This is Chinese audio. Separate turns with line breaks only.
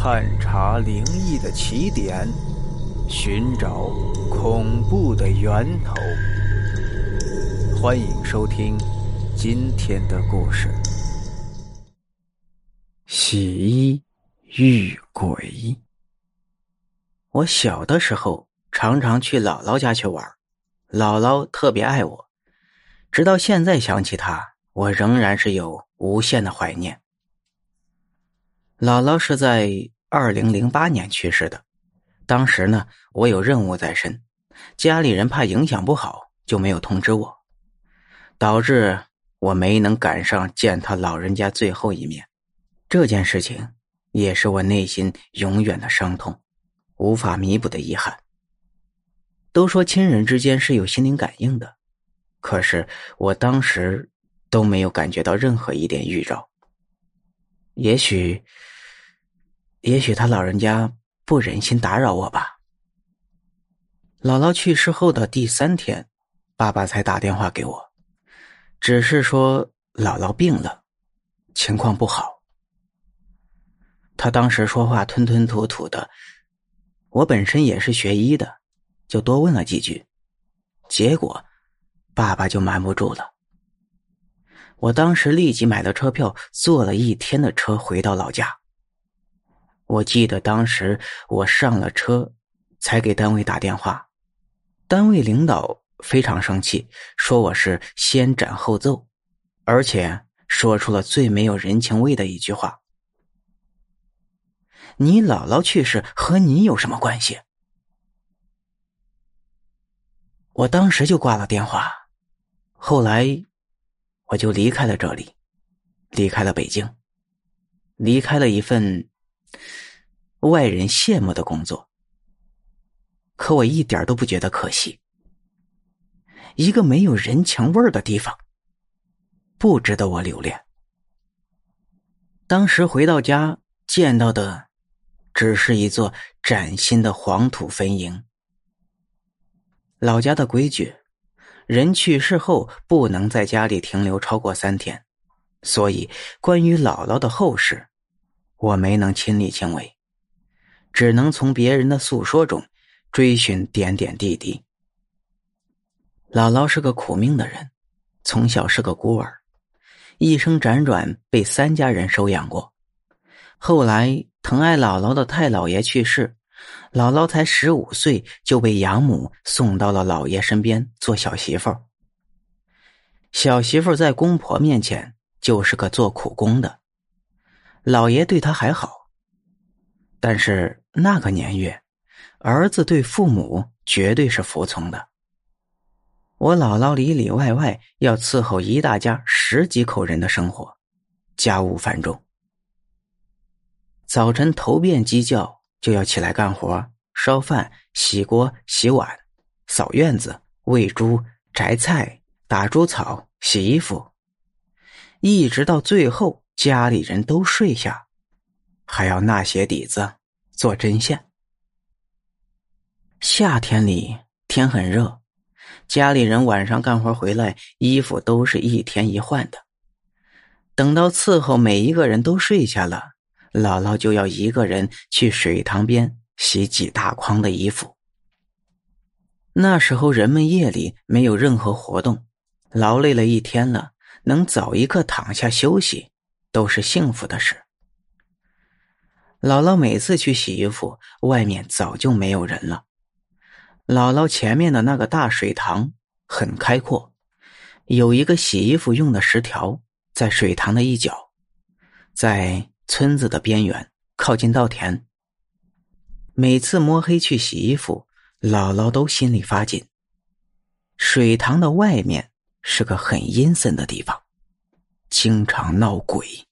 探查灵异的起点，寻找恐怖的源头。欢迎收听今天的故事：洗衣遇鬼。我小的时候常常去姥姥家去玩，姥姥特别爱我，直到现在想起她，我仍然是有无限的怀念。姥姥是在二零零八年去世的，当时呢，我有任务在身，家里人怕影响不好，就没有通知我，导致我没能赶上见他老人家最后一面。这件事情也是我内心永远的伤痛，无法弥补的遗憾。都说亲人之间是有心灵感应的，可是我当时都没有感觉到任何一点预兆。也许，也许他老人家不忍心打扰我吧。姥姥去世后的第三天，爸爸才打电话给我，只是说姥姥病了，情况不好。他当时说话吞吞吐吐的，我本身也是学医的，就多问了几句，结果爸爸就瞒不住了。我当时立即买了车票，坐了一天的车回到老家。我记得当时我上了车，才给单位打电话，单位领导非常生气，说我是先斩后奏，而且说出了最没有人情味的一句话：“你姥姥去世和你有什么关系？”我当时就挂了电话，后来。我就离开了这里，离开了北京，离开了一份外人羡慕的工作。可我一点都不觉得可惜。一个没有人情味儿的地方，不值得我留恋。当时回到家见到的，只是一座崭新的黄土坟茔。老家的规矩。人去世后不能在家里停留超过三天，所以关于姥姥的后事，我没能亲力亲为，只能从别人的诉说中追寻点点滴滴。姥姥是个苦命的人，从小是个孤儿，一生辗转被三家人收养过，后来疼爱姥姥的太姥爷去世。姥姥才十五岁就被养母送到了姥爷身边做小媳妇儿。小媳妇在公婆面前就是个做苦工的，姥爷对他还好。但是那个年月，儿子对父母绝对是服从的。我姥姥里里外外要伺候一大家十几口人的生活，家务繁重。早晨头遍鸡叫。就要起来干活，烧饭、洗锅、洗碗、扫院子、喂猪、摘菜、打猪草、洗衣服，一直到最后家里人都睡下，还要纳鞋底子、做针线。夏天里天很热，家里人晚上干活回来，衣服都是一天一换的。等到伺候每一个人都睡下了。姥姥就要一个人去水塘边洗几大筐的衣服。那时候人们夜里没有任何活动，劳累了一天了，能早一刻躺下休息，都是幸福的事。姥姥每次去洗衣服，外面早就没有人了。姥姥前面的那个大水塘很开阔，有一个洗衣服用的石条在水塘的一角，在。村子的边缘，靠近稻田。每次摸黑去洗衣服，姥姥都心里发紧。水塘的外面是个很阴森的地方，经常闹鬼。